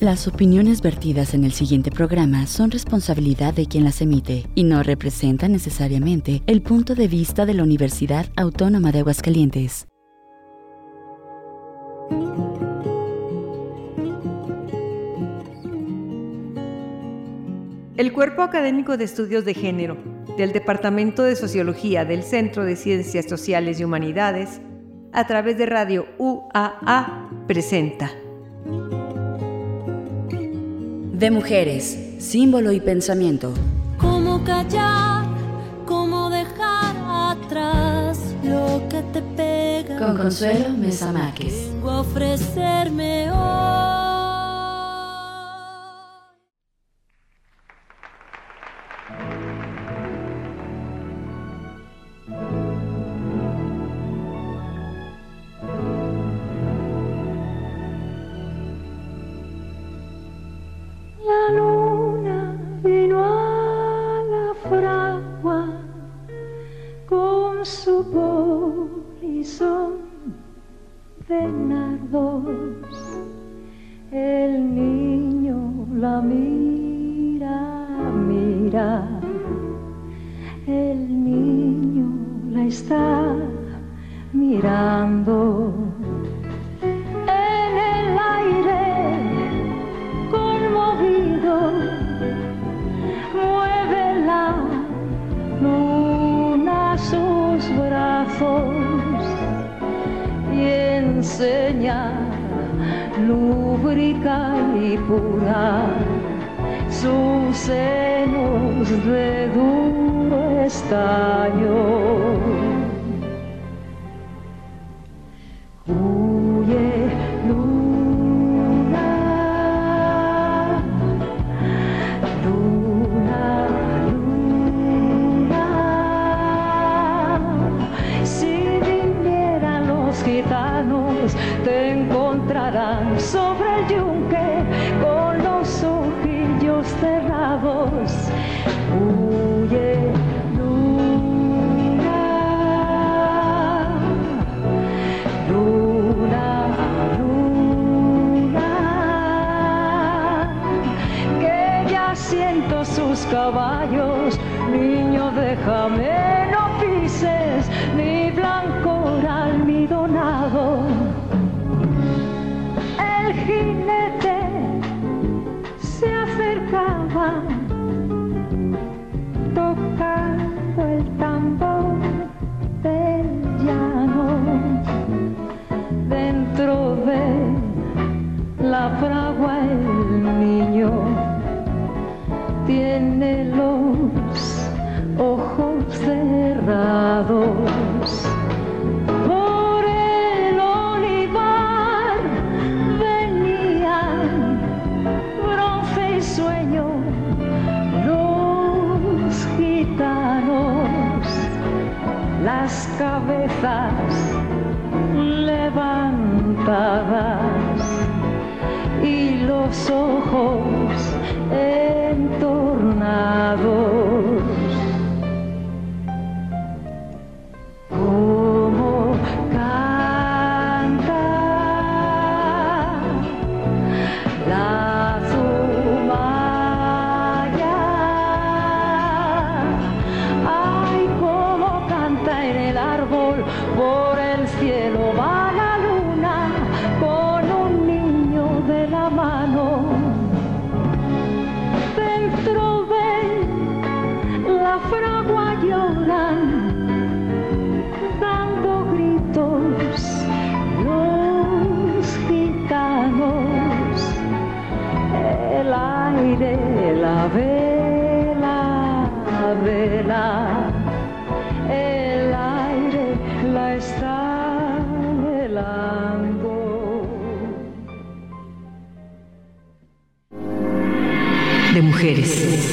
Las opiniones vertidas en el siguiente programa son responsabilidad de quien las emite y no representan necesariamente el punto de vista de la Universidad Autónoma de Aguascalientes. El Cuerpo Académico de Estudios de Género del Departamento de Sociología del Centro de Ciencias Sociales y Humanidades, a través de Radio UAA, presenta De mujeres, símbolo y pensamiento. ¿Cómo callar? ¿Cómo dejar atrás lo que te pega? Con Consuelo Mesa Márquez. Ofrecerme hoy. Enseña lúbrica y pura sus senos de duro estaño. come in. Por el olivar venían bronce y sueño los gitanos, las cabezas levantadas y los ojos entornados.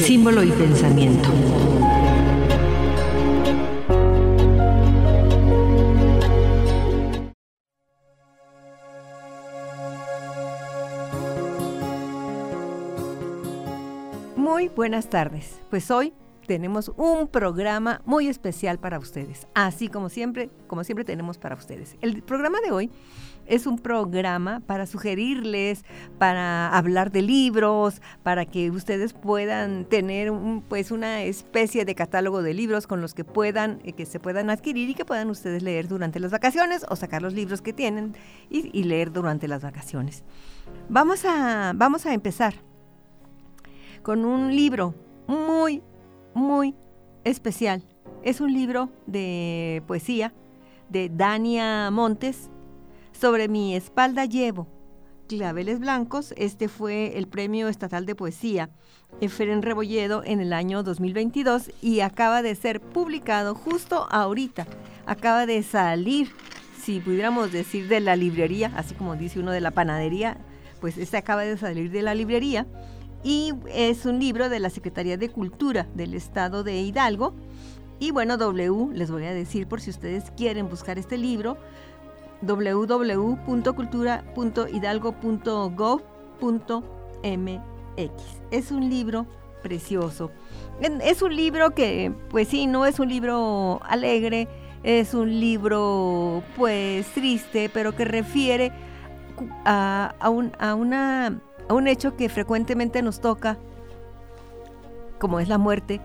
Símbolo y pensamiento. Muy buenas tardes. Pues hoy tenemos un programa muy especial para ustedes, así como siempre, como siempre tenemos para ustedes. El programa de hoy es un programa para sugerirles, para hablar de libros, para que ustedes puedan tener pues una especie de catálogo de libros con los que puedan, eh, que se puedan adquirir y que puedan ustedes leer durante las vacaciones o sacar los libros que tienen y, leer durante las vacaciones. Vamos a, vamos a empezar con un libro muy, muy especial. Es un libro de poesía de Dania Montes sobre mi espalda llevo claveles blancos. Este fue el Premio Estatal de Poesía Efren Rebolledo en el año 2022 y acaba de ser publicado justo ahorita. Acaba de salir, si pudiéramos decir, de la librería, así como dice uno de la panadería, pues este acaba de salir de la librería y es un libro de la Secretaría de Cultura del Estado de Hidalgo. Y bueno, W, les voy a decir por si ustedes quieren buscar este libro, www.cultura.hidalgo.gov.mx. Es un libro precioso. Es un libro que, pues sí, no es un libro alegre, es un libro pues triste, pero que refiere a, un, a, una, a un hecho que frecuentemente nos toca, como es la muerte,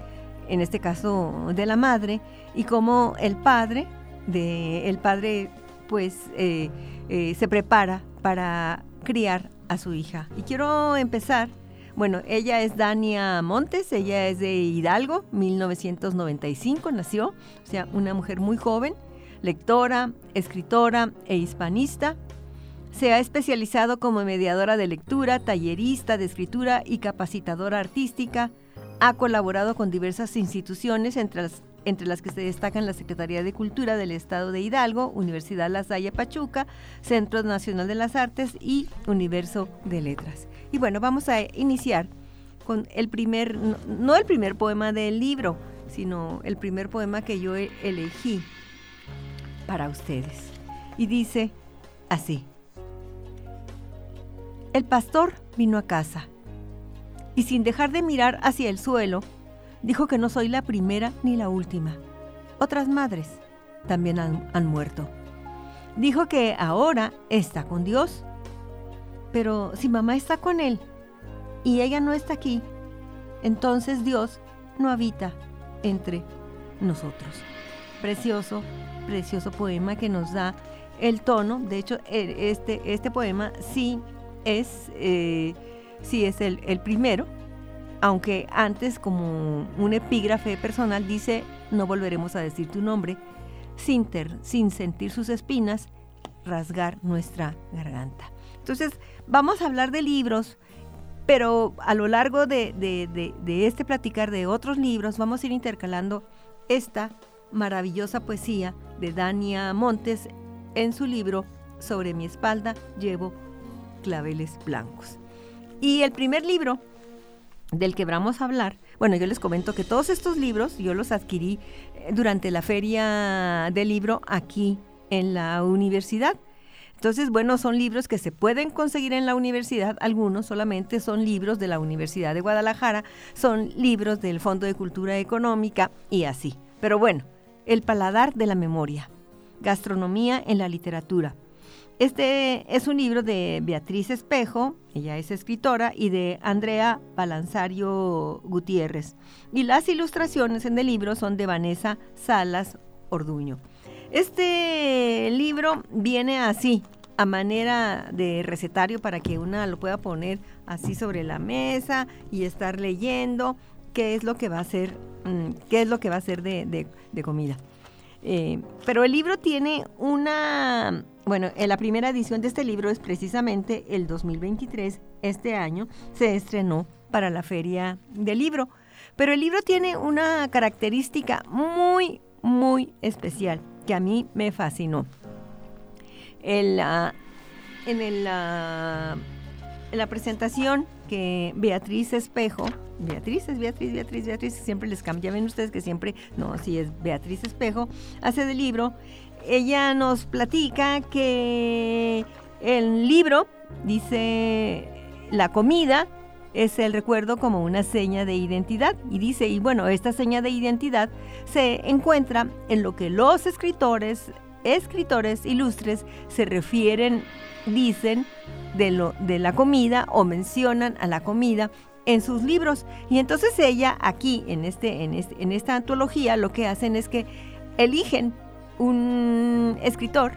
en este caso de la madre, y como el padre, de, el padre pues eh, eh, se prepara para criar a su hija. Y quiero empezar, bueno, ella es Dania Montes, ella es de Hidalgo, 1995 nació, o sea, una mujer muy joven, lectora, escritora e hispanista. Se ha especializado como mediadora de lectura, tallerista de escritura y capacitadora artística. Ha colaborado con diversas instituciones, entre las entre las que se destacan la Secretaría de Cultura del Estado de Hidalgo, Universidad La Salle Pachuca, Centro Nacional de las Artes y Universo de Letras. Y bueno, vamos a iniciar con el primer, no, el primer poema del libro, sino el primer poema que yo elegí para ustedes. Y dice así. El pastor vino a casa y sin dejar de mirar hacia el suelo, dijo que no soy la primera ni la última. Otras madres también han, muerto. Dijo que ahora está con Dios. Pero si mamá está con él y ella no está aquí, entonces Dios no habita entre nosotros. Precioso, precioso poema que nos da el tono. De hecho, e, este, este poema sí es, eh, sí es el, el primero aunque antes como un epígrafe personal dice, no volveremos a decir tu nombre, sin, sin sentir sus espinas, rasgar nuestra garganta. Entonces, vamos a hablar de libros, pero a lo largo de, de, este platicar de otros libros, vamos a ir intercalando esta maravillosa poesía de Dania Montes en su libro Sobre mi espalda llevo claveles blancos. Y el primer libro del que vamos a hablar, bueno, yo les comento que todos estos libros yo los adquirí eh, durante la feria del libro aquí en la universidad. Entonces, bueno, son libros que se pueden conseguir en la universidad, algunos solamente son libros de la Universidad de Guadalajara, son libros del Fondo de Cultura Económica y así. Pero bueno, El paladar de la memoria, gastronomía en la literatura, este es un libro de Beatriz Espejo, ella es escritora, y de Andrea Balanzario Gutiérrez. Y las ilustraciones en el libro son de Vanessa Salas Orduño. Este libro viene así, a manera de recetario para que una lo pueda poner así sobre la mesa y estar leyendo qué es lo que va a ser, mm, qué es lo que va a de, comida. Eh, pero el libro tiene una bueno, la primera edición de este libro es precisamente el 2023, este año, se estrenó para la feria del libro. Pero el libro tiene una característica muy, muy especial que a mí me fascinó. En la, en, en la presentación que Beatriz Espejo, Beatriz es Beatriz, Beatriz, Beatriz, siempre les cambia, ven ustedes que siempre, no, si es Beatriz Espejo, hace del libro, ella nos platica que el libro dice la comida es el recuerdo como una seña de identidad. Y dice, y bueno, esta seña de identidad se encuentra en lo que los escritores, escritores ilustres se refieren, dicen de, lo, de la comida o mencionan a la comida en sus libros. Y entonces ella aquí, en, este, en, este, en esta antología, lo que hacen es que eligen un escritor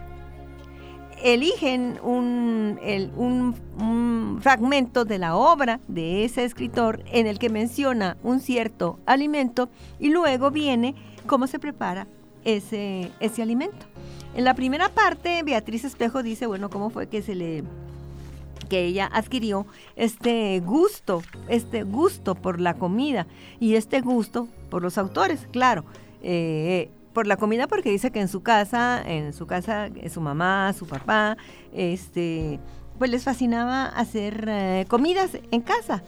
eligen un, un, fragmento de la obra de ese escritor en el que menciona un cierto alimento y luego viene cómo se prepara ese, ese alimento. En la primera parte, Beatriz Espejo dice, bueno, cómo fue que se le que ella adquirió este gusto, este gusto por la comida y este gusto por los autores, claro. Eh, por la comida porque dice que en su casa, en su casa, eh, su mamá, su papá, este, pues les fascinaba hacer eh, comidas en casa.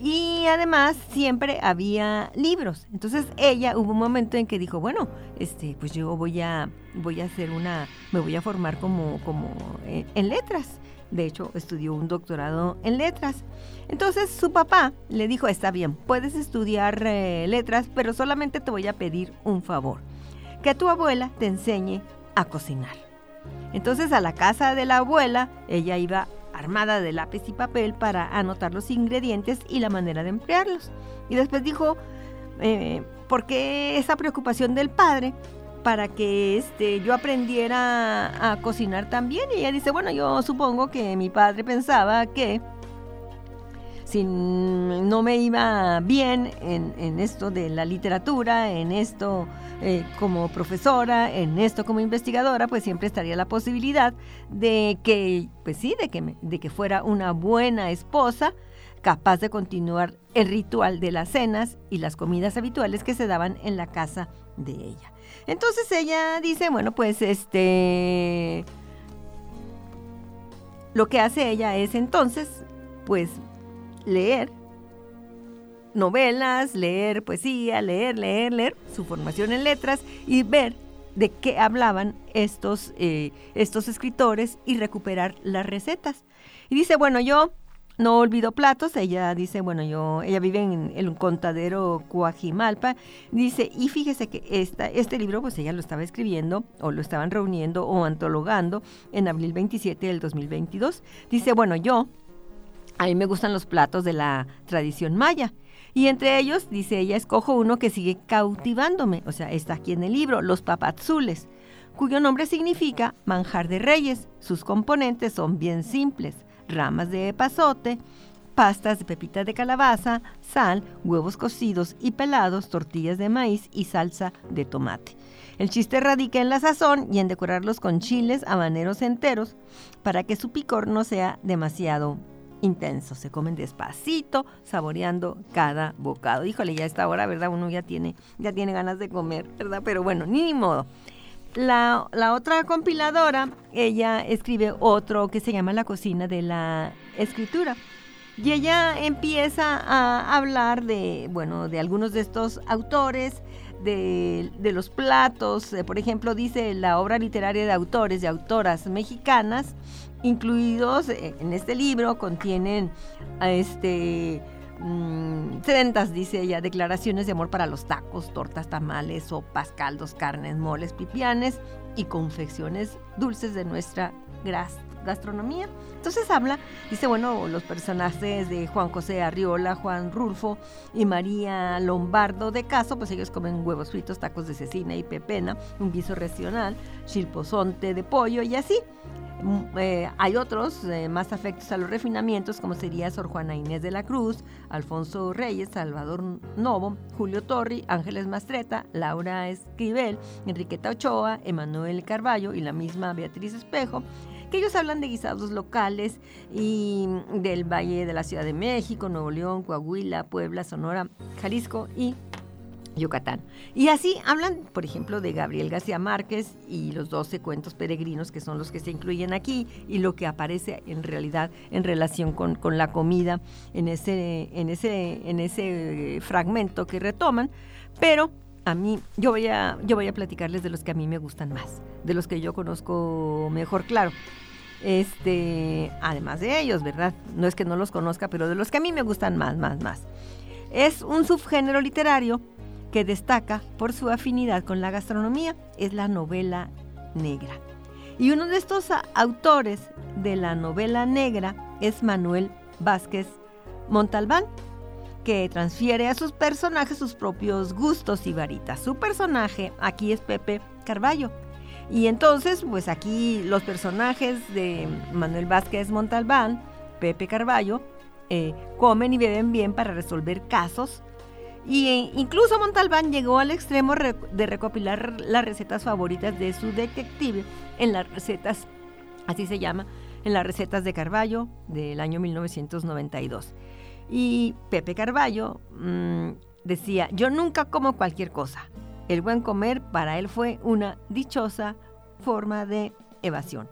Y además siempre había libros. Entonces ella hubo un momento en que dijo, bueno, este, pues yo voy a, voy a hacer una, me voy a formar como, como eh, en letras. De hecho, estudió un doctorado en letras. Entonces su papá le dijo, está bien, puedes estudiar letras, pero solamente te voy a pedir un favor que tu abuela te enseñe a cocinar. Entonces a la casa de la abuela ella iba armada de lápiz y papel para anotar los ingredientes y la manera de emplearlos. Y después dijo, eh, ¿por qué esa preocupación del padre? para que este, yo aprendiera a cocinar también. Y ella dice, bueno, yo supongo que mi padre pensaba que si no me iba bien en, esto de la literatura, en esto eh, como profesora, en esto como investigadora, pues siempre estaría la posibilidad de que, pues sí, de que, de que fuera una buena esposa capaz de continuar el ritual de las cenas y las comidas habituales que se daban en la casa de ella. Entonces ella dice, bueno, pues este, lo que hace ella es entonces, pues leer novelas, leer poesía, leer, leer, leer, su formación en letras y ver de qué hablaban estos, eh, estos escritores y recuperar las recetas. Y dice, bueno, yo no olvido platos, ella dice, bueno, yo, ella vive en, el contadero Cuajimalpa, dice, y fíjese que esta, este libro, pues ella lo estaba escribiendo, o lo estaban reuniendo, o antologando en abril 27 del 2022. Dice, bueno, yo a mí me gustan los platos de la tradición maya. Y entre ellos, dice ella, escojo uno que sigue cautivándome, o sea, está aquí en el libro, los papatzules, cuyo nombre significa manjar de reyes. Sus componentes son bien simples, ramas de epazote, pastas de pepitas de calabaza, sal, huevos cocidos y pelados, tortillas de maíz y salsa de tomate. El chiste radica en la sazón y en decorarlos con chiles habaneros enteros para que su picor no sea demasiado intenso. Se comen despacito, saboreando cada bocado. Híjole, ya a esta hora, ¿verdad? Uno ya tiene, ya tiene ganas de comer, ¿verdad? Pero bueno, ni modo. La, la, otra compiladora, ella escribe otro que se llama La cocina de la escritura. Y ella empieza a hablar de, bueno, de algunos de estos autores, de, los platos. Por ejemplo, dice la obra literaria de autores, de autoras mexicanas, incluidos en este libro contienen este mmm, dice ella, declaraciones de amor para los tacos, tortas, tamales, sopas, caldos, carnes, moles, pipianes y confecciones dulces de nuestra gastronomía. Entonces habla, dice, bueno, los personajes de Juan José Arriola, Juan Rulfo y María Lombardo de Caso, pues ellos comen huevos fritos, tacos de cecina y pepena, un guiso regional, chilpozonte de pollo y así. Mm, eh, hay otros eh, más afectos a los refinamientos, como sería Sor Juana Inés de la Cruz, Alfonso Reyes, Salvador Novo, Julio Torri, Ángeles Mastreta, Laura Esquivel, Enriqueta Ochoa, Emanuel Carballo y la misma Beatriz Espejo, que ellos hablan de guisados locales y del Valle de la Ciudad de México, Nuevo León, Coahuila, Puebla, Sonora, Jalisco y Yucatán. Y así hablan, por ejemplo, de Gabriel García Márquez y los 12 cuentos peregrinos, que son los que se incluyen aquí, y lo que aparece en realidad en relación con, la comida en ese, en, ese, en ese fragmento que retoman. Pero a mí, yo voy a, yo voy a platicarles de los que a mí me gustan más, de los que yo conozco mejor, claro. Este, además de ellos, ¿verdad? No es que no los conozca, pero de los que a mí me gustan más, más, más. Es un subgénero literario que destaca por su afinidad con la gastronomía, es la novela negra. Y uno de estos autores de la novela negra es Manuel Vázquez Montalbán, que transfiere a sus personajes sus propios gustos y varitas. Su personaje aquí es Pepe Carballo. Y entonces, pues aquí los personajes de Manuel Vázquez Montalbán, Pepe Carballo, eh, comen y beben bien para resolver casos. Y e incluso Montalbán llegó al extremo de recopilar las recetas favoritas de su detective en las recetas, así se llama, en las recetas de Carballo del año 1992. Y Pepe Carballo mm, decía, yo nunca como cualquier cosa. El buen comer para él fue una dichosa forma de evasión.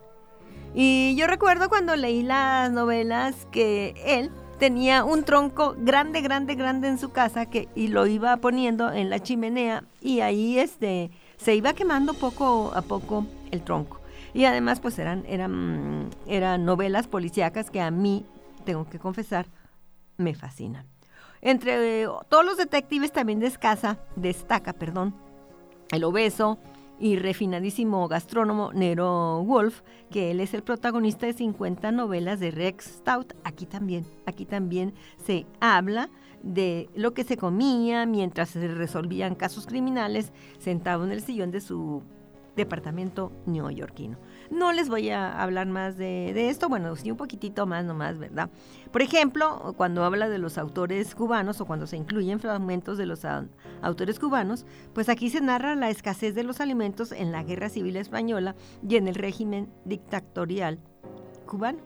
Y yo recuerdo cuando leí las novelas que él tenía un tronco grande, grande, grande en su casa que, y lo iba poniendo en la chimenea y ahí este, se iba quemando poco a poco el tronco. Y además pues eran, eran, eran novelas policíacas que a mí, tengo que confesar, me fascinan. Entre eh, todos los detectives también descasa, destaca perdón, el obeso, y refinadísimo gastrónomo Nero Wolf, que él es el protagonista de 50 novelas de Rex Stout. Aquí también, aquí también se habla de lo que se comía mientras se resolvían casos criminales sentado en el sillón de su departamento neoyorquino. No les voy a hablar más de, esto, bueno, sí un poquitito más nomás, ¿verdad? Por ejemplo, cuando habla de los autores cubanos o cuando se incluyen fragmentos de los autores cubanos, pues aquí se narra la escasez de los alimentos en la Guerra Civil Española y en el régimen dictatorial cubano.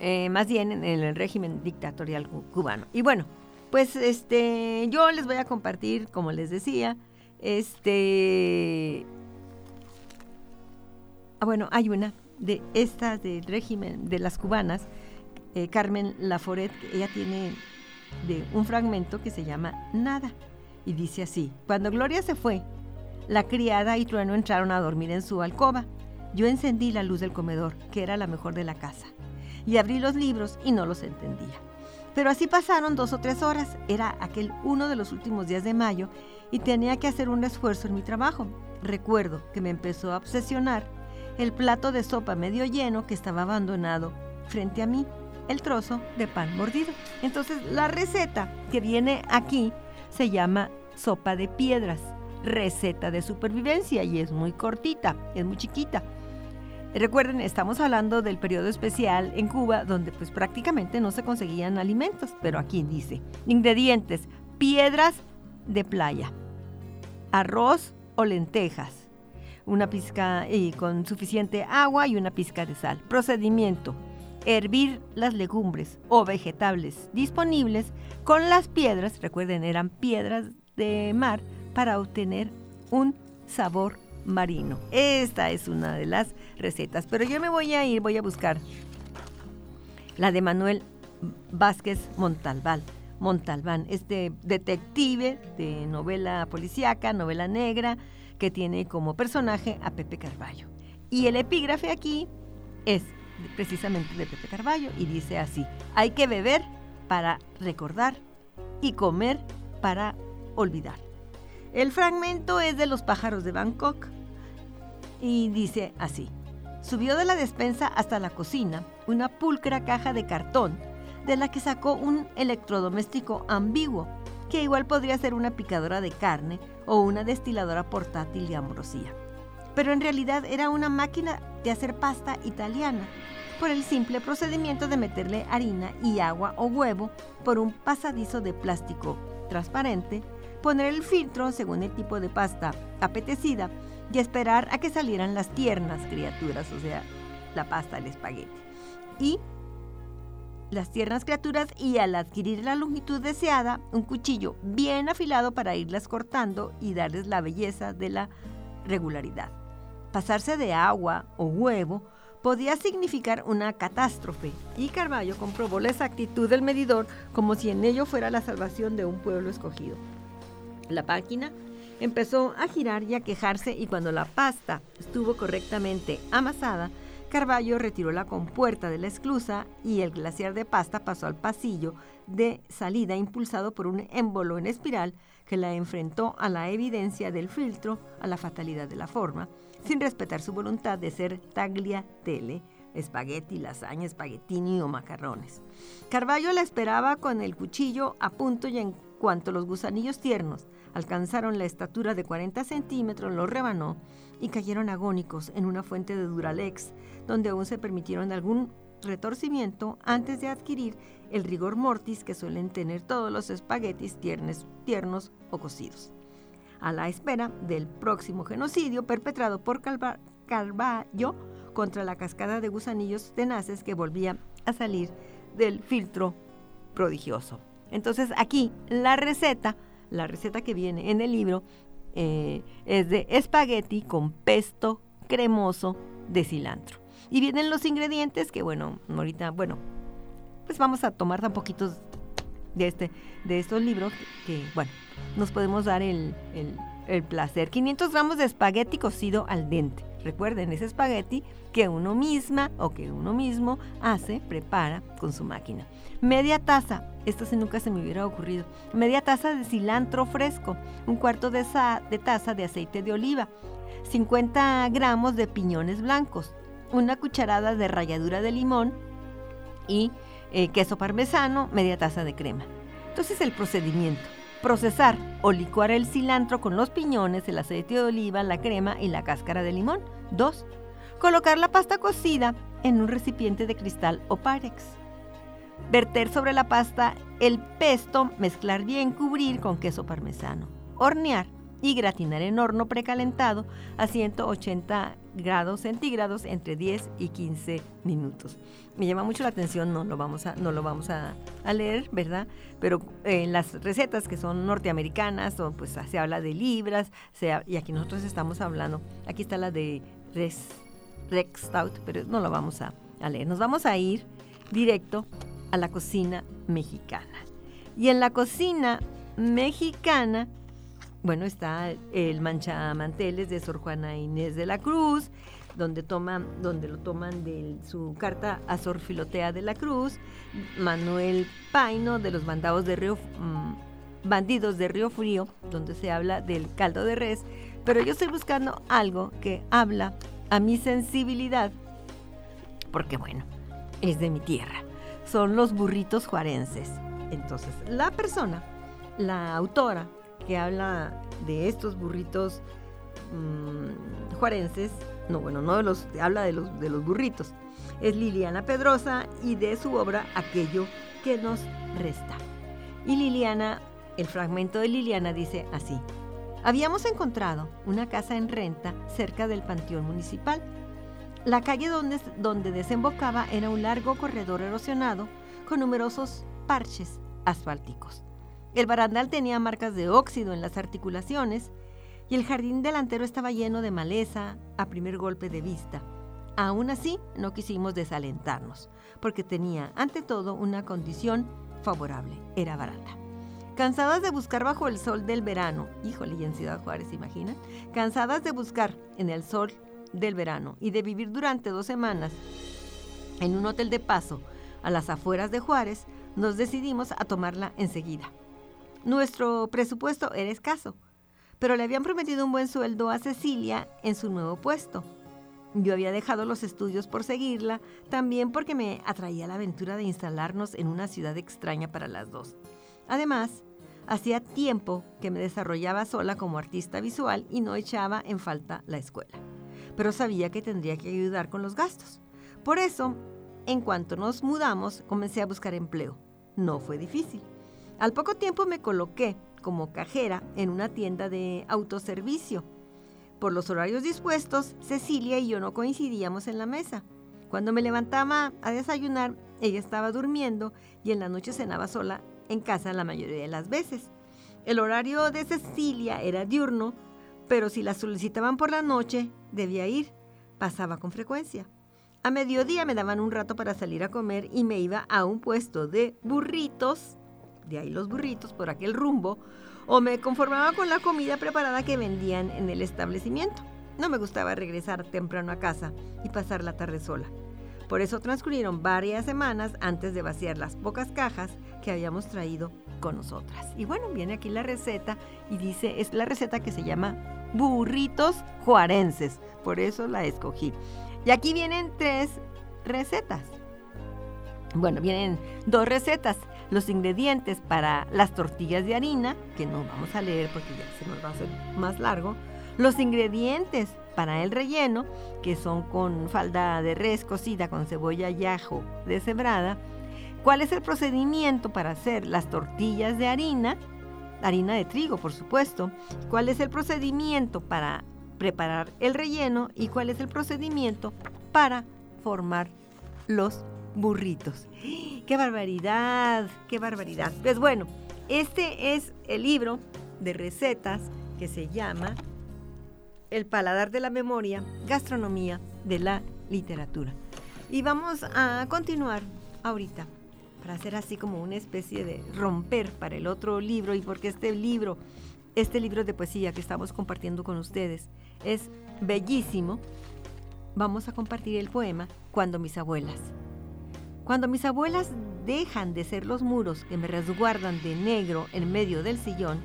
Eh, más bien en el régimen dictatorial cubano. Y bueno, pues este, yo les voy a compartir, como les decía, este Ah, bueno, hay una de estas del régimen de las cubanas, eh, Carmen Laforet, ella tiene de un fragmento que se llama Nada. Y dice así, cuando Gloria se fue, la criada y Trueno entraron a dormir en su alcoba. Yo encendí la luz del comedor, que era la mejor de la casa, y abrí los libros y no los entendía. Pero así pasaron dos o tres horas. Era aquel uno de los últimos días de mayo y tenía que hacer un esfuerzo en mi trabajo. Recuerdo que me empezó a obsesionar el plato de sopa medio lleno que estaba abandonado frente a mí, el trozo de pan mordido. Entonces la receta que viene aquí se llama sopa de piedras, receta de supervivencia y es muy cortita, es muy chiquita. Recuerden, estamos hablando del periodo especial en Cuba donde pues prácticamente no se conseguían alimentos, pero aquí dice, ingredientes, piedras de playa, arroz o lentejas, una pizca y con suficiente agua y una pizca de sal. Procedimiento. Hervir las legumbres o vegetables disponibles con las piedras, recuerden eran piedras de mar, para obtener un sabor marino. Esta es una de las recetas, pero yo me voy a ir, voy a buscar la de Manuel Vázquez Montalbán. Montalbán, este detective de novela policíaca, novela negra, que tiene como personaje a Pepe Carballo. Y el epígrafe aquí es precisamente de Pepe Carballo y dice así, hay que beber para recordar y comer para olvidar. El fragmento es de Los pájaros de Bangkok y dice así, subió de la despensa hasta la cocina una pulcra caja de cartón de la que sacó un electrodoméstico ambiguo, que igual podría ser una picadora de carne o una destiladora portátil de ambrosía. Pero en realidad era una máquina de hacer pasta italiana, por el simple procedimiento de meterle harina y agua o huevo por un pasadizo de plástico transparente, poner el filtro según el tipo de pasta apetecida y esperar a que salieran las tiernas criaturas, o sea, la pasta, el espagueti. Y las tiernas criaturas y al adquirir la longitud deseada, un cuchillo bien afilado para irlas cortando y darles la belleza de la regularidad. Pasarse de agua o huevo podía significar una catástrofe y Carballo comprobó la exactitud del medidor como si en ello fuera la salvación de un pueblo escogido. La máquina empezó a girar y a quejarse y cuando la pasta estuvo correctamente amasada, Carballo retiró la compuerta de la esclusa y el glaciar de pasta pasó al pasillo de salida impulsado por un émbolo en espiral que la enfrentó a la evidencia del filtro, a la fatalidad de la forma, sin respetar su voluntad de ser tagliatelle, espagueti, lasaña, espaguetini o macarrones. Carballo la esperaba con el cuchillo a punto y en cuanto los gusanillos tiernos alcanzaron la estatura de 40 centímetros, los rebanó y cayeron agónicos en una fuente de Duralex, donde aún se permitieron algún retorcimiento antes de adquirir el rigor mortis que suelen tener todos los espaguetis tiernos, o cocidos. A la espera del próximo genocidio perpetrado por Carballo contra la cascada de gusanillos tenaces que volvía a salir del filtro prodigioso. Entonces aquí la receta, la receta que viene en el libro eh, es de espagueti con pesto cremoso de cilantro. Y vienen los ingredientes que, bueno, ahorita, bueno, pues vamos a tomar tan poquitos de, este, de estos libros que, bueno, nos podemos dar el, el, el placer. 500 gramos de espagueti cocido al dente. Recuerden, ese espagueti que uno misma o que uno mismo hace, prepara con su máquina. Media taza, esto sí nunca se me hubiera ocurrido, media taza de cilantro fresco, un cuarto de, de taza de aceite de oliva, 50 gramos de piñones blancos, una cucharada de ralladura de limón y eh, queso parmesano, media taza de crema. Entonces el procedimiento. Procesar o licuar el cilantro con los piñones, el aceite de oliva, la crema y la cáscara de limón. 2. Colocar la pasta cocida en un recipiente de cristal o parex. Verter sobre la pasta el pesto, mezclar bien, cubrir con queso parmesano. Hornear y gratinar en horno precalentado a 180 grados centígrados entre 10 y 15 minutos. Me llama mucho la atención, no lo vamos a, no lo vamos a, leer, ¿verdad? Pero en las recetas que son norteamericanas, pues se habla de libras, y aquí nosotros estamos hablando, aquí está la de Rex, Stout, pero no lo vamos a leer. Nos vamos a ir directo a la cocina mexicana. Y en la cocina mexicana, bueno, está el manchamanteles de Sor Juana Inés de la Cruz, donde, toman, donde lo toman de su carta a Sor Filotea de la Cruz, Manuel Paino de los bandados de mm, bandidos de Río Frío, donde se habla del caldo de res, pero yo estoy buscando algo que habla a mi sensibilidad, porque bueno, es de mi tierra. Son los burritos juarenses. Entonces, la persona, la autora, que habla de estos burritos mm, juarenses, no, bueno, no de los, habla de los, de los burritos, es Liliana Pedrosa y de su obra Aquello que nos resta. Y Liliana, el fragmento de Liliana dice así, habíamos encontrado una casa en renta cerca del Panteón Municipal. La calle donde, donde desembocaba era un largo corredor erosionado con numerosos parches asfálticos. El barandal tenía marcas de óxido en las articulaciones y el jardín delantero estaba lleno de maleza a primer golpe de vista. Aún así, no quisimos desalentarnos, porque tenía, ante todo, una condición favorable, era barata. Cansadas de buscar bajo el sol del verano, híjole, y en Ciudad Juárez, imaginan? Cansadas de buscar en el sol del verano y de vivir durante dos semanas en un hotel de paso a las afueras de Juárez, nos decidimos a tomarla enseguida. Nuestro presupuesto era escaso, pero le habían prometido un buen sueldo a Cecilia en su nuevo puesto. Yo había dejado los estudios por seguirla, también porque me atraía la aventura de instalarnos en una ciudad extraña para las dos. Además, hacía tiempo que me desarrollaba sola como artista visual y no echaba en falta la escuela, pero sabía que tendría que ayudar con los gastos. Por eso, en cuanto nos mudamos, comencé a buscar empleo. No fue difícil. Al poco tiempo me coloqué como cajera en una tienda de autoservicio. Por los horarios dispuestos, Cecilia y yo no coincidíamos en la mesa. Cuando me levantaba a desayunar, ella estaba durmiendo y en la noche cenaba sola en casa la mayoría de las veces. El horario de Cecilia era diurno, pero si la solicitaban por la noche, debía ir. Pasaba con frecuencia. A mediodía me daban un rato para salir a comer y me iba a un puesto de burritos de ahí los burritos por aquel rumbo, o me conformaba con la comida preparada que vendían en el establecimiento. no me gustaba regresar temprano a casa y pasar la tarde sola. Por eso transcurrieron varias semanas antes de vaciar las pocas cajas que habíamos traído con nosotras. Y bueno, viene aquí la receta y dice, es la receta que se llama burritos juarenses, por eso la escogí. Y aquí vienen tres recetas. Bueno, vienen dos recetas. Los ingredientes para las tortillas de harina, que no vamos a leer porque ya se nos va a hacer más largo. Los ingredientes para el relleno, que son con falda de res cocida con cebolla y ajo deshebrada. ¿Cuál es el procedimiento para hacer las tortillas de harina? Harina de trigo, por supuesto. ¿Cuál es el procedimiento para preparar el relleno? ¿Y cuál es el procedimiento para formar los burritos? ¡Qué barbaridad! ¡Qué barbaridad! Pues bueno, este es el libro de recetas que se llama el paladar de la memoria, gastronomía de la literatura. Y vamos a continuar ahorita para hacer así como una especie de romper para el otro libro y porque este libro, este libro de poesía que estamos compartiendo con ustedes es bellísimo, vamos a compartir el poema Cuando mis abuelas. Cuando mis abuelas dejan de ser los muros que me resguardan de negro en medio del sillón,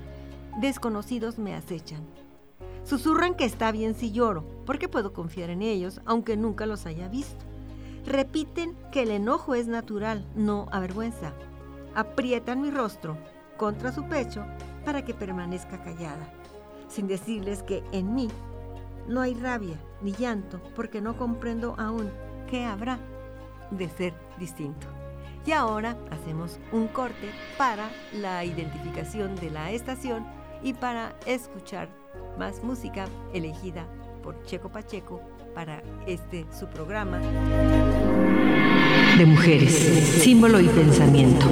desconocidos me acechan Susurran que está bien si lloro, porque puedo confiar en ellos, aunque nunca los haya visto. Repiten que el enojo es natural, no avergüenza. Aprietan mi rostro contra su pecho para que permanezca callada, sin decirles que en mí no hay rabia ni llanto, porque no comprendo aún qué habrá de ser distinto. Y ahora hacemos un corte para la identificación de la estación y para escuchar más música elegida por Checo Pacheco para este su programa de mujeres, símbolo y pensamiento.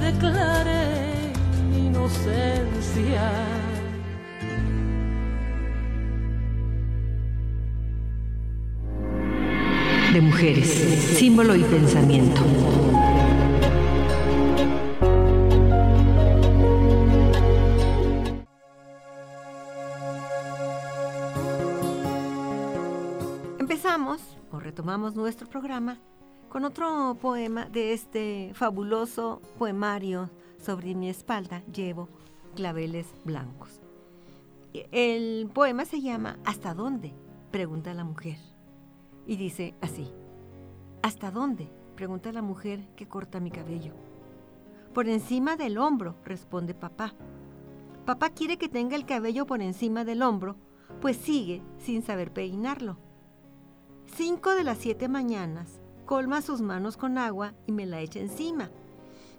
Declare mi inocencia. De mujeres, símbolo y pensamiento. Empezamos o retomamos nuestro programa con otro poema de este fabuloso poemario sobre mi espalda llevo claveles blancos. El poema se llama ¿Hasta dónde? pregunta la mujer. Y dice así, ¿Hasta dónde? pregunta la mujer que corta mi cabello. Por encima del hombro, responde papá. Papá quiere que tenga el cabello por encima del hombro, pues sigue sin saber peinarlo. Cinco de las siete mañanas, colma sus manos con agua y me la echa encima.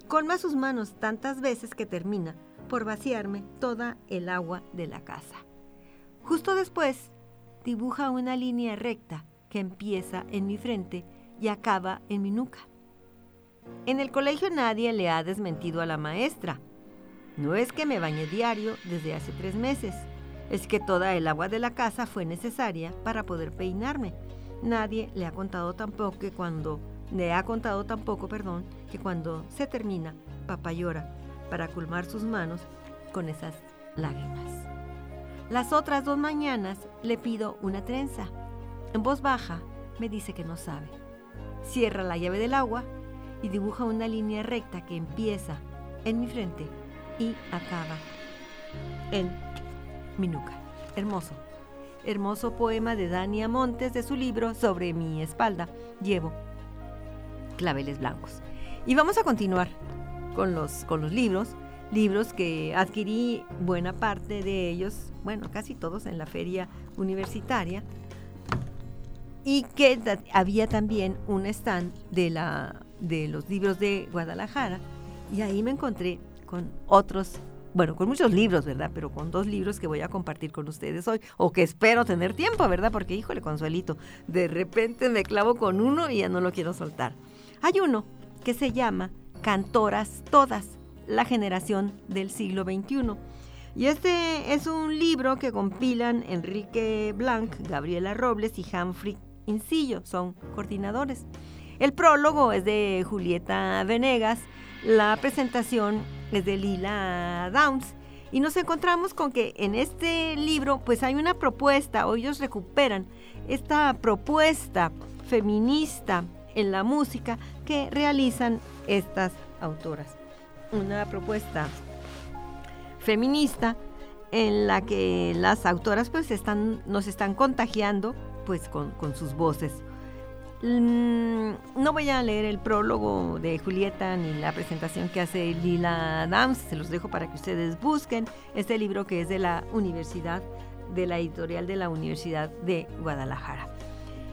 Colma sus manos tantas veces que termina por vaciarme toda el agua de la casa. Justo después, dibuja una línea recta que empieza en mi frente y acaba en mi nuca. En el colegio nadie le ha desmentido a la maestra. No es que me bañe diario desde hace tres meses, es que toda el agua de la casa fue necesaria para poder peinarme. Nadie le ha contado tampoco que cuando le ha contado tampoco, perdón, que cuando se termina, papá llora para colmar sus manos con esas lágrimas. Las otras dos mañanas le pido una trenza. En voz baja me dice que no sabe. Cierra la llave del agua y dibuja una línea recta que empieza en mi frente y acaba en mi nuca. Hermoso. Hermoso poema de Dania Montes de su libro Sobre mi espalda. Llevo claveles blancos. Y vamos a continuar con los, con los libros. Libros que adquirí buena parte de ellos, bueno, casi todos en la feria universitaria. Y que había también un stand de, la, de los libros de Guadalajara. Y ahí me encontré con otros bueno, con muchos libros, ¿verdad? Pero con dos libros que voy a compartir con ustedes hoy, o que espero tener tiempo, ¿verdad? Porque, híjole, Consuelito, de repente me clavo con uno y ya no lo quiero soltar. Hay uno que se llama Cantoras Todas, la generación del siglo XXI. Y este es un libro que compilan Enrique Blanc, Gabriela Robles y Humphrey Incillo, son coordinadores. El prólogo es de Julieta Venegas, la presentación es de Lila Downs. Y nos encontramos con que en este libro pues hay una propuesta, o ellos recuperan esta propuesta feminista en la música que realizan estas autoras. Una propuesta feminista en la que las autoras pues están, nos están contagiando pues con, con sus voces. Mm, no voy a leer el prólogo de Julieta ni la presentación que hace Lila Dams, se los dejo para que ustedes busquen este libro que es de la Universidad, de la editorial de la Universidad de Guadalajara.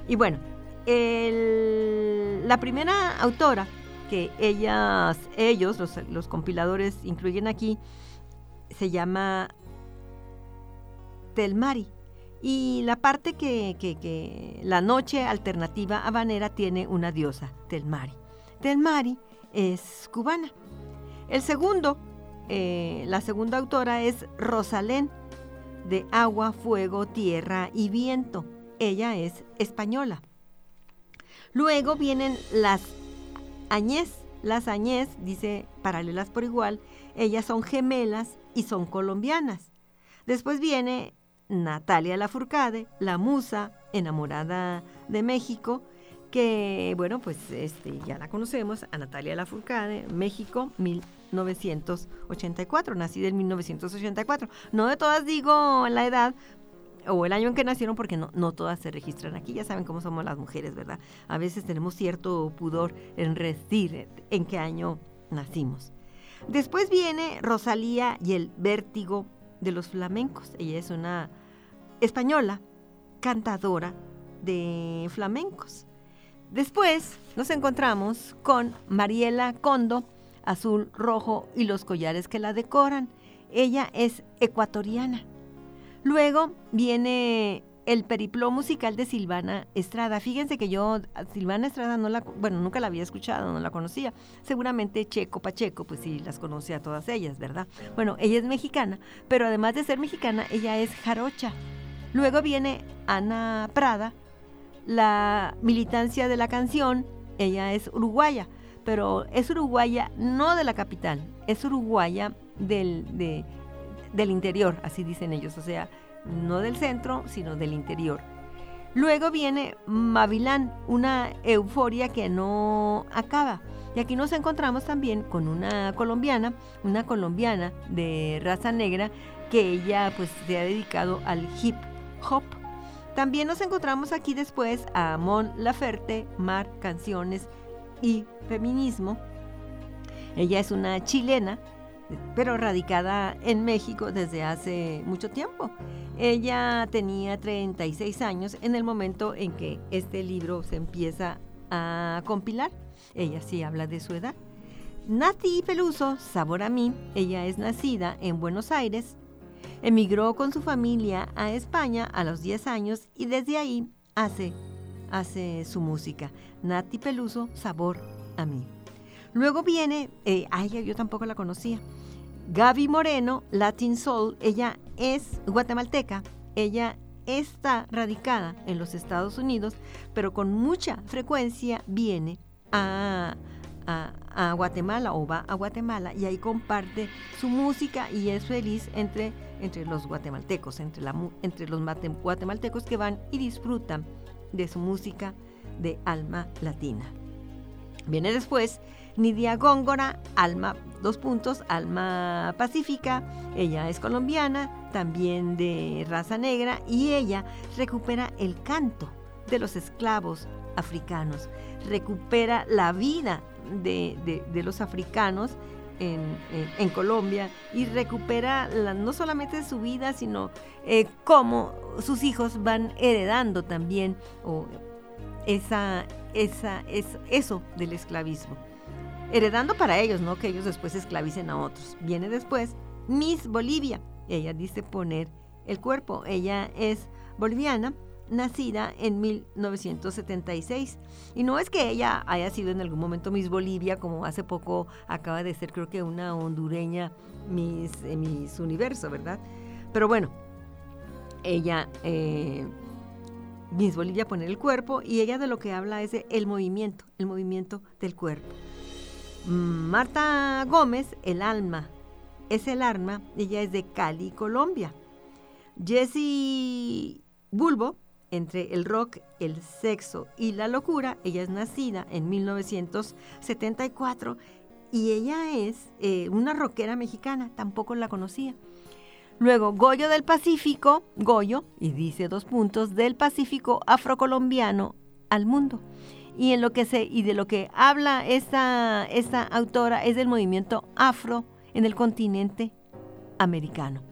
Y bueno, la primera autora que ellas, ellos, los, los compiladores, incluyen aquí, se llama Telmari. Y la parte que, la noche alternativa habanera tiene una diosa, Telmari. Telmari es cubana. El segundo, eh, la segunda autora es Rosalén, de Agua, Fuego, Tierra y Viento. Ella es española. Luego vienen las Añez. Las Añez, dice paralelas por igual, ellas son gemelas y son colombianas. Después viene Natalia Lafourcade, la musa enamorada de México, que bueno, pues este, ya la conocemos, a Natalia Lafourcade, México, 1984, nacida en 1984. No de todas digo la edad o el año en que nacieron porque no, no todas se registran aquí, ya saben cómo somos las mujeres, ¿verdad? A veces tenemos cierto pudor en decir en qué año nacimos. Después viene Rosalía y el vértigo de los flamencos. Ella es una española, cantadora de flamencos. Después nos encontramos con Mariela Condo, azul, rojo y los collares que la decoran. Ella es ecuatoriana. Luego viene el periplo musical de Silvana Estrada. Fíjense que yo Silvana Estrada no la, bueno, nunca la había escuchado, no la conocía. Seguramente Checo Pacheco, pues sí, las conoce a todas ellas, ¿verdad? Bueno, ella es mexicana, pero además de ser mexicana, ella es jarocha. Luego viene Ana Prada, la militancia de la canción, ella es uruguaya, pero es uruguaya no de la capital, es uruguaya del, de, del interior, así dicen ellos, o sea, no del centro, sino del interior. Luego viene Mavilán, una euforia que no acaba. Y aquí nos encontramos también con una colombiana, una colombiana de raza negra, que ella pues se ha dedicado al hip hop. También nos encontramos aquí después a Mon Laferte, Mar, Canciones y Feminismo. Ella es una chilena pero radicada en México desde hace mucho tiempo. Ella tenía 36 años en el momento en que este libro se empieza a compilar. Ella sí habla de su edad. Nati Peluso, Sabor a mí, ella es nacida en Buenos Aires, emigró con su familia a España a los 10 años y desde ahí hace, hace su música. Nati Peluso, Sabor a mí. Luego viene, eh, ay, yo tampoco la conocía, Gaby Moreno, Latin Soul, ella es guatemalteca, ella está radicada en los Estados Unidos, pero con mucha frecuencia viene a, Guatemala o va a Guatemala y ahí comparte su música y es feliz entre, entre los guatemaltecos, entre, la, entre los guatemaltecos que van y disfrutan de su música de alma latina. Viene después Nidia Góngora, alma, dos puntos, alma pacífica. Ella es colombiana, también de raza negra, y ella recupera el canto de los esclavos africanos, recupera la vida de, los africanos en, Colombia y recupera no solamente su vida, sino eh, cómo sus hijos van heredando también esa, esa, eso del esclavismo heredando para ellos, no que ellos después esclavicen a otros. Viene después Miss Bolivia. Ella dice poner el cuerpo. Ella es boliviana, nacida en 1976. Y no es que ella haya sido en algún momento Miss Bolivia, como hace poco acaba de ser, creo que una hondureña Miss, eh, Miss Universo, ¿verdad? Pero bueno, ella, eh, Miss Bolivia pone el cuerpo y ella de lo que habla es el movimiento, el movimiento del cuerpo. Marta Gómez, el alma, es el arma, ella es de Cali, Colombia. Jessie Bulbo, entre el rock, el sexo y la locura, ella es nacida en 1974 y ella es eh, una rockera mexicana, tampoco la conocía. Luego, Goyo del Pacífico, Goyo, y dice dos puntos, del Pacífico afrocolombiano al mundo y en lo que y de lo que habla esta, esta autora es del movimiento afro en el continente americano.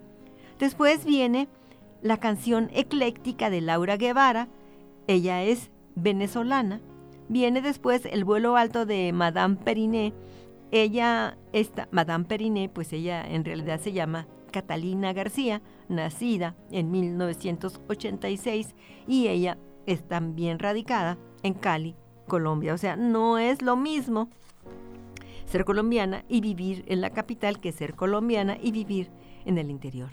Después viene la canción ecléctica de Laura Guevara, ella es venezolana. Viene después el vuelo alto de Madame Periné. Ella, esta, Madame Periné, pues ella en realidad se llama Catalina García, nacida en 1986 y ella es también radicada en Cali, Colombia. O sea, no es lo mismo ser colombiana y vivir en la capital que ser colombiana y vivir en el interior.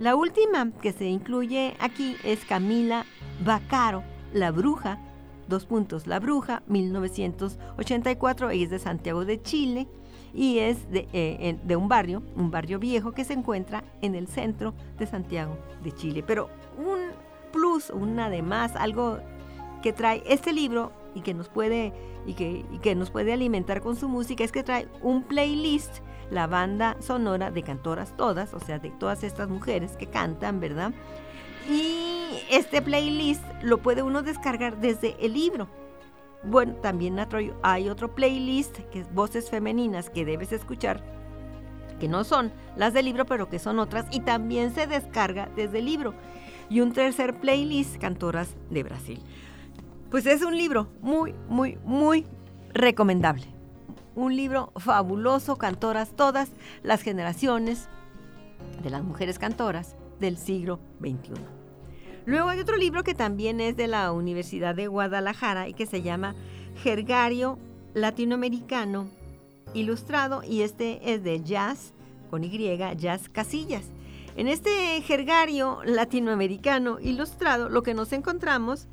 La última que se incluye aquí es Camila Bacaro, la bruja, dos puntos, la bruja, 1984, ella es de Santiago de Chile y es de, eh, de, un barrio, un barrio viejo que se encuentra en el centro de Santiago de Chile. Pero un plus, un además, algo que trae este libro y que nos puede y que nos puede alimentar con su música es que trae un playlist, la banda sonora de cantoras todas, o sea, de todas estas mujeres que cantan, ¿verdad? Y este playlist lo puede uno descargar desde el libro. Bueno, también hay otro playlist que es voces femeninas que debes escuchar, que no son las del libro, pero que son otras, y también se descarga desde el libro. Y un tercer playlist, cantoras de Brasil. Pues es un libro muy, muy, muy recomendable. Un libro fabuloso, cantoras todas las generaciones de las mujeres cantoras del siglo XXI. Luego hay otro libro que también es de la Universidad de Guadalajara y que se llama Jergario Latinoamericano Ilustrado y este es de Jazz con Y, Jazz Casillas. En este jergario latinoamericano ilustrado lo que nos encontramos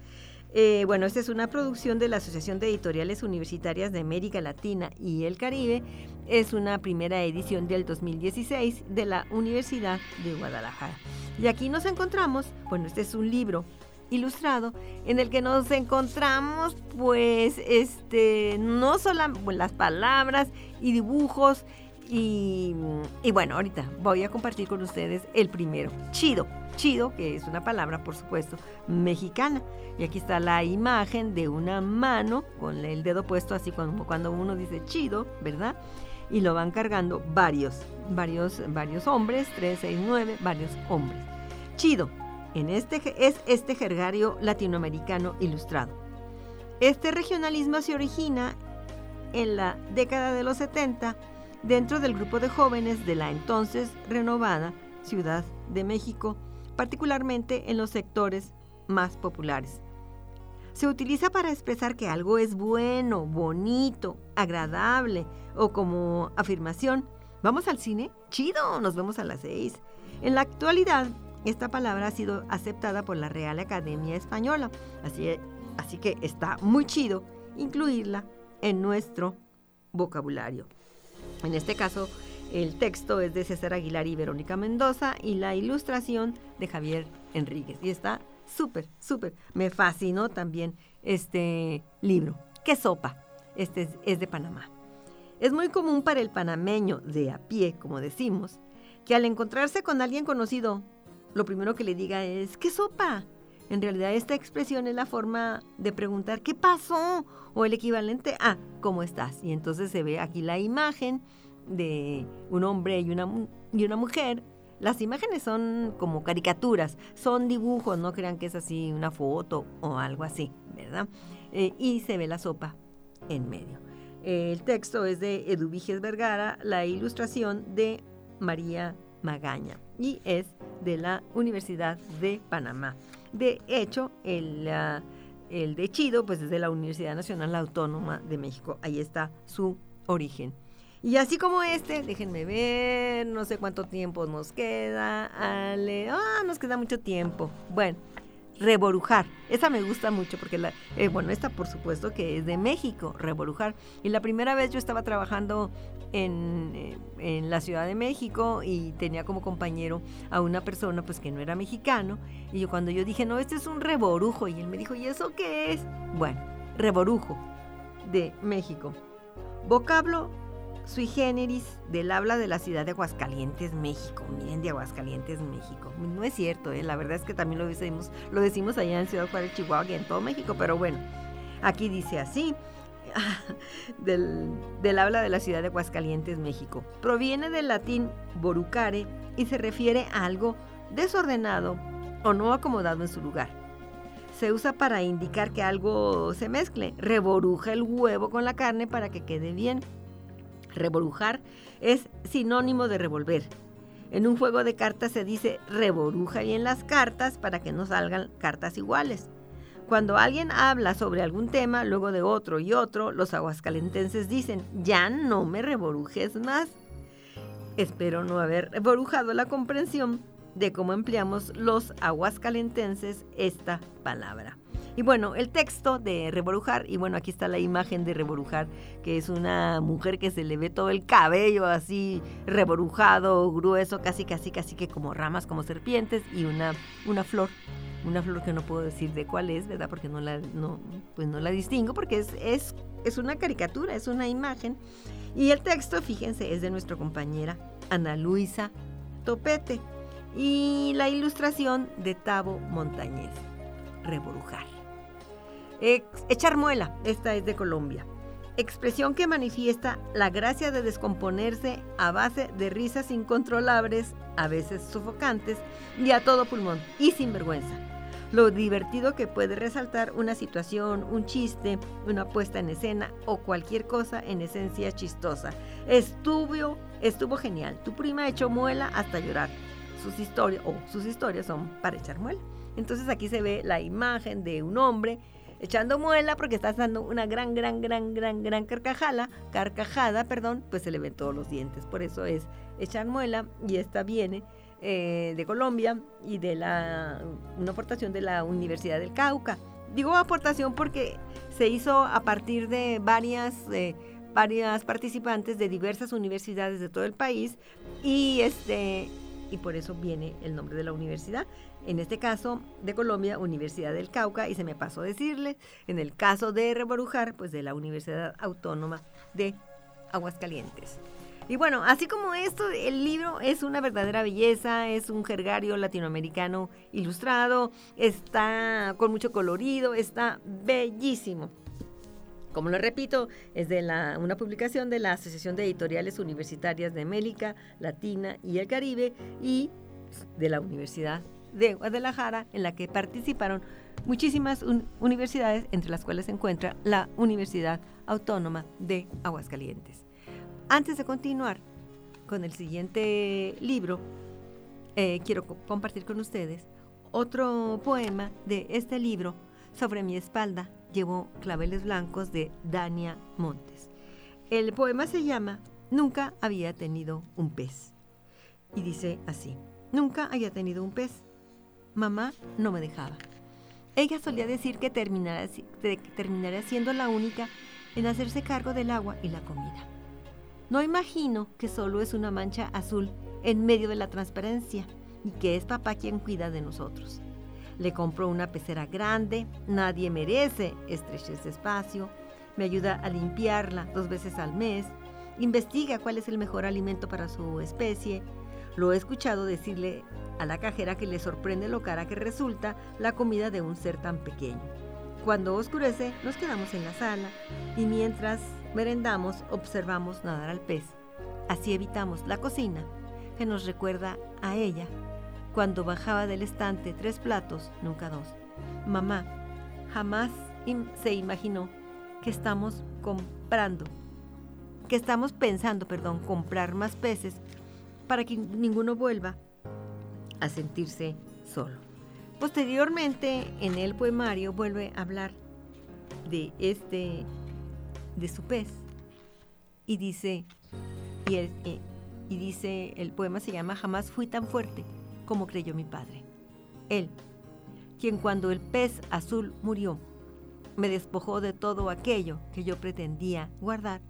eh, bueno, esta es una producción de la Asociación de Editoriales Universitarias de América Latina y el Caribe. Es una primera edición del 2016 de la Universidad de Guadalajara. Y aquí nos encontramos, bueno, este es un libro ilustrado en el que nos encontramos pues este no solo las palabras y dibujos y, y bueno ahorita voy a compartir con ustedes el primero chido chido, que es una palabra, por supuesto, mexicana. Y aquí está la imagen de una mano con el dedo puesto así como cuando uno dice chido, ¿verdad? Y lo van cargando varios, varios, varios hombres, tres, seis, nueve, varios hombres. Chido, en este, es este jergario latinoamericano ilustrado. Este regionalismo se origina en la década de los 70 dentro del grupo de jóvenes de la entonces renovada Ciudad de México, particularmente en los sectores más populares. Se utiliza para expresar que algo es bueno, bonito, agradable o como afirmación. ¿Vamos al cine? Chido, nos vemos a las seis. En la actualidad, esta palabra ha sido aceptada por la Real Academia Española, así, así que está muy chido incluirla en nuestro vocabulario. En este caso, el texto es de César Aguilar y Verónica Mendoza y la ilustración de Javier Enríquez. Y está súper, súper. Me fascinó también este libro. ¿Qué sopa? Este es, de Panamá. Es muy común para el panameño de a pie, como decimos, que al encontrarse con alguien conocido, lo primero que le diga es, ¿qué sopa? En realidad esta expresión es la forma de preguntar, ¿qué pasó? O el equivalente a, ¿cómo estás? Y entonces se ve aquí la imagen de un hombre y una, y una mujer. Las imágenes son como caricaturas, son dibujos, no crean que es así una foto o algo así, ¿verdad? Eh, y se ve la sopa en medio. El texto es de Eduviges Vergara, la ilustración de María Magaña y es de la Universidad de Panamá. De hecho, el, el de Chido pues es de la Universidad Nacional Autónoma de México. Ahí está su origen. Y así como este, déjenme ver, no sé cuánto tiempo nos queda. Ale, ah, nos queda mucho tiempo. Bueno, Reborujar. Esa me gusta mucho porque, la, eh, bueno, esta por supuesto que es de México, Reborujar. Y la primera vez yo estaba trabajando en, eh, en, la Ciudad de México y tenía como compañero a una persona pues que no era mexicano. Y yo cuando yo dije, no, este es un reborujo. Y él me dijo, ¿y eso qué es? Bueno, reborujo de México. Vocablo sui generis del habla de la ciudad de Aguascalientes, México. Miren, de Aguascalientes, México. No es cierto, ¿eh? la verdad es que también lo decimos, lo decimos allá en Ciudad Juárez, Chihuahua y en todo México, pero bueno, aquí dice así. del, del habla de la ciudad de Aguascalientes, México. Proviene del latín borucare y se refiere a algo desordenado o no acomodado en su lugar. Se usa para indicar que algo se mezcle. Reboruja el huevo con la carne para que quede bien. Reborujar es sinónimo de revolver. En un juego de cartas se dice reboruja bien las cartas para que no salgan cartas iguales. Cuando alguien habla sobre algún tema, luego de otro y otro, los aguascalentenses dicen, ya no me reborujes más. Espero no haber reborujado la comprensión de cómo empleamos los aguascalentenses esta palabra. Y bueno, el texto de Reborujar, y bueno, aquí está la imagen de Reborujar, que es una mujer que se le ve todo el cabello así reborujado, grueso, casi, casi, casi que como ramas, como serpientes, y una, una flor, una flor que no puedo decir de cuál es, ¿verdad? Porque no la, no, pues no la distingo, porque es, es, es una caricatura, es una imagen. Y el texto, fíjense, es de nuestra compañera Ana Luisa Topete. Y la ilustración de Tavo Montañez. Reborujar echar muela, esta es de Colombia. Expresión que manifiesta la gracia de descomponerse a base de risas incontrolables, a veces sofocantes, y a todo pulmón, y sin vergüenza. Lo divertido que puede resaltar una situación, un chiste, una puesta en escena o cualquier cosa en esencia chistosa. Estuvo, estuvo genial. Tu prima echó muela hasta llorar. Sus historias, o sus historias son para echar muela. Entonces aquí se ve la imagen de un hombre echando muela porque está dando una gran, gran, gran, gran, gran carcajada, carcajada, perdón, pues se le ven todos los dientes. Por eso es echar muela y esta viene eh, de Colombia y de la, una aportación de la Universidad del Cauca. Digo aportación porque se hizo a partir de varias, eh, varias participantes de diversas universidades de todo el país y, este, y por eso viene el nombre de la universidad. En este caso de Colombia, Universidad del Cauca, y se me pasó decirle, en el caso de Reborujar, pues de la Universidad Autónoma de Aguascalientes. Y bueno, así como esto, el libro es una verdadera belleza, es un jergario latinoamericano ilustrado, está con mucho colorido, está bellísimo. Como lo repito, es de la, una publicación de la Asociación de Editoriales Universitarias de América Latina y el Caribe y de la Universidad de Guadalajara, en la que participaron muchísimas universidades, entre las cuales se encuentra la Universidad Autónoma de Aguascalientes. Antes de continuar con el siguiente libro, eh, quiero compartir con ustedes otro poema de este libro, Sobre mi espalda llevo claveles blancos de Dania Montes. El poema se llama Nunca había tenido un pez. Y dice así, nunca había tenido un pez. Mamá no me dejaba. Ella solía decir que terminaría siendo la única en hacerse cargo del agua y la comida. No imagino que solo es una mancha azul en medio de la transparencia y que es papá quien cuida de nosotros. Le compro una pecera grande, nadie merece estrechez de espacio, me ayuda a limpiarla dos veces al mes, investiga cuál es el mejor alimento para su especie. Lo he escuchado decirle a la cajera que le sorprende lo cara que resulta la comida de un ser tan pequeño. Cuando oscurece, nos quedamos en la sala y mientras merendamos, observamos nadar al pez. Así evitamos la cocina, que nos recuerda a ella, cuando bajaba del estante tres platos, nunca dos. Mamá jamás se imaginó que estamos comprando, que estamos pensando, perdón, comprar más peces para que ninguno vuelva a sentirse solo. Posteriormente, en el poemario vuelve a hablar de este, de su pez y dice, y, el, eh, y dice, el poema se llama Jamás fui tan fuerte como creyó mi padre. Él, quien cuando el pez azul murió, me despojó de todo aquello que yo pretendía guardar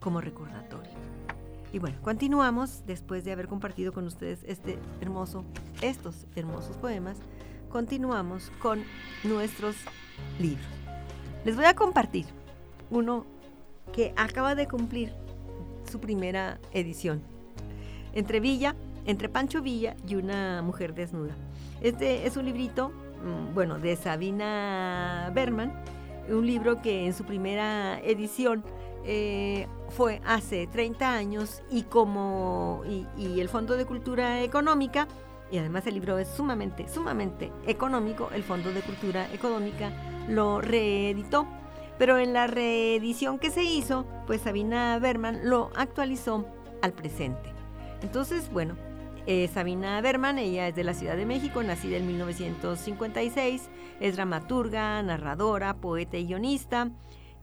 como recordatorio. Y bueno, continuamos después de haber compartido con ustedes este hermoso, estos hermosos poemas continuamos con nuestros libros. Les voy a compartir uno que acaba de cumplir su primera edición. Entre Villa, entre Pancho Villa y una mujer desnuda. Este es un librito, mm, bueno, de Sabina Berman, un libro que en su primera edición eh, fue hace 30 años y como y el Fondo de Cultura Económica y además el libro es sumamente, sumamente económico, el Fondo de Cultura Económica lo reeditó, pero en la reedición que se hizo, pues Sabina Berman lo actualizó al presente. Entonces, bueno, eh, Sabina Berman, ella es de la Ciudad de México, nacida en 1956, es dramaturga, narradora, poeta y guionista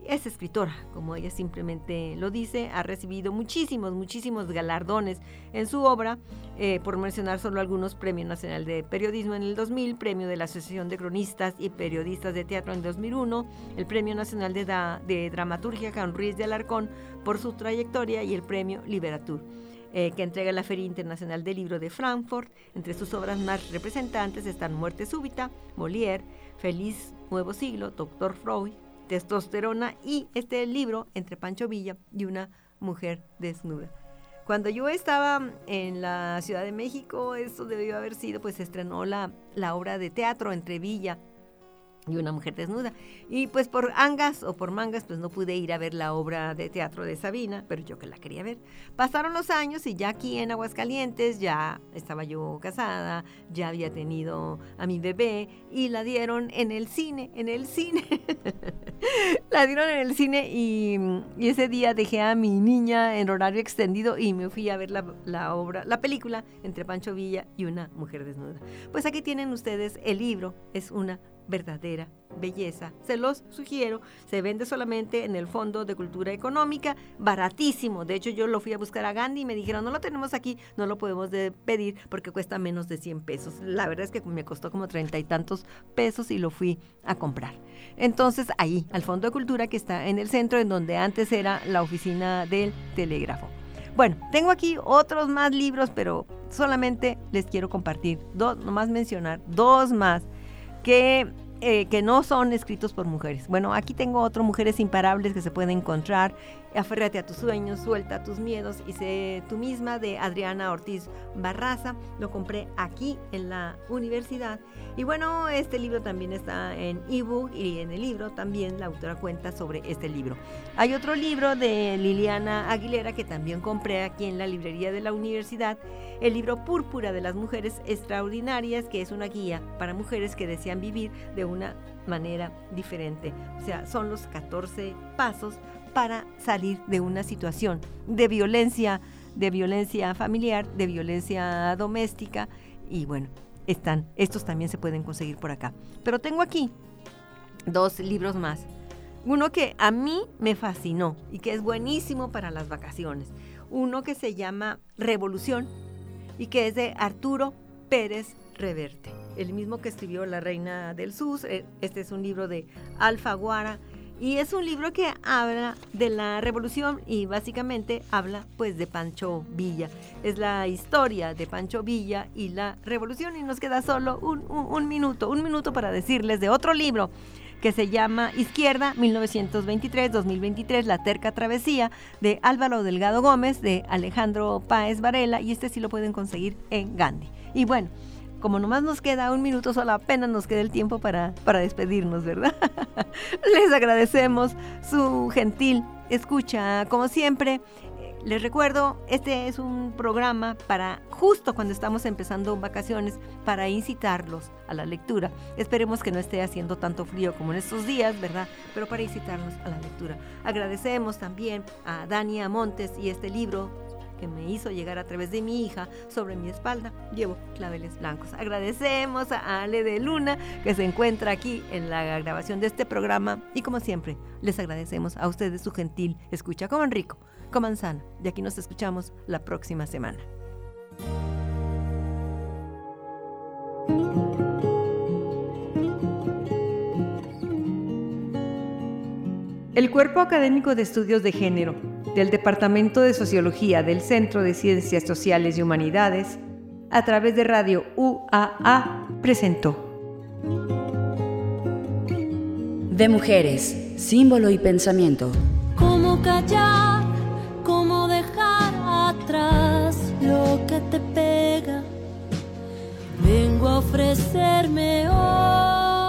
es escritora, como ella simplemente lo dice, ha recibido muchísimos, muchísimos galardones en su obra, eh, por mencionar solo algunos, Premio Nacional de Periodismo en el 2000, Premio de la Asociación de Cronistas y Periodistas de Teatro en 2001, el Premio Nacional de, de Dramaturgia Juan Ruiz de Alarcón por su trayectoria y el Premio Liberatur. Eh, que entrega la Feria Internacional del Libro de Frankfurt. Entre sus obras más representantes están Muerte Súbita, Molière, Feliz Nuevo Siglo, Doctor Freud, testosterona y este libro entre Pancho Villa y una mujer desnuda. Cuando yo estaba en la Ciudad de México, eso debió haber sido, pues estrenó la, la obra de teatro entre Villa y una mujer desnuda. Y pues por angas o por mangas, pues no pude ir a ver la obra de teatro de Sabina, pero yo que la quería ver. Pasaron los años y ya aquí en Aguascalientes ya estaba yo casada, ya había tenido a mi bebé y la dieron en el cine, en el cine. la dieron en el cine y, ese día dejé a mi niña en horario extendido y me fui a ver la, la obra, la película entre Pancho Villa y una mujer desnuda. Pues aquí tienen ustedes el libro, es una verdadera belleza. Se los sugiero, se vende solamente en el Fondo de Cultura Económica, baratísimo. De hecho, yo lo fui a buscar a Gandhi y me dijeron, no lo tenemos aquí, no lo podemos de pedir porque cuesta menos de 100 pesos. La verdad es que me costó como treinta y tantos pesos y lo fui a comprar. Entonces, ahí, al Fondo de Cultura que está en el centro, en donde antes era la oficina del telégrafo. Bueno, tengo aquí otros más libros, pero solamente les quiero compartir, dos, nomás mencionar, dos más que, eh, que no son escritos por mujeres. Bueno, aquí tengo otro, Mujeres Imparables, que se pueden encontrar Aférrate a tus sueños, suelta tus miedos y sé tú misma de Adriana Ortiz Barraza. Lo compré aquí en la universidad. Y bueno, este libro también está en ebook y en el libro también la autora cuenta sobre este libro. Hay otro libro de Liliana Aguilera que también compré aquí en la librería de la universidad, el libro Púrpura de las Mujeres Extraordinarias, que es una guía para mujeres que desean vivir de una manera diferente. O sea, son los 14 pasos para salir de una situación de violencia, de violencia familiar, de violencia doméstica y bueno, están, estos también se pueden conseguir por acá. Pero tengo aquí dos libros más. Uno que a mí me fascinó y que es buenísimo para las vacaciones. Uno que se llama Revolución y que es de Arturo Pérez Reverte, el mismo que escribió La Reina del Sus. Eh, este es un libro de Alfaguara y es un libro que habla de la revolución y básicamente habla pues de Pancho Villa. Es la historia de Pancho Villa y la revolución y nos queda solo un, minuto, un minuto para decirles de otro libro que se llama Izquierda 1923-2023, La terca travesía de Álvaro Delgado Gómez, de Alejandro Páez Varela y este sí lo pueden conseguir en Gandhi. Y bueno, como nomás nos queda un minuto, solo apenas nos queda el tiempo para, para despedirnos, ¿verdad? Les agradecemos su gentil escucha, como siempre. Les recuerdo, este es un programa para justo cuando estamos empezando vacaciones, para incitarlos a la lectura. Esperemos que no esté haciendo tanto frío como en estos días, ¿verdad? Pero para incitarlos a la lectura. Agradecemos también a Dania Montes y este libro que me hizo llegar a través de mi hija sobre mi espalda. Llevo claveles blancos. Agradecemos a Ale de Luna que se encuentra aquí en la grabación de este programa y como siempre les agradecemos a ustedes su gentil escucha. Coman rico, coman sano y aquí nos escuchamos la próxima semana. El Cuerpo Académico de Estudios de Género del Departamento de Sociología del Centro de Ciencias Sociales y Humanidades, a través de Radio UAA, presentó. De mujeres, símbolo y pensamiento. ¿Cómo callar? ¿Cómo dejar atrás lo que te pega? Vengo a ofrecerme hoy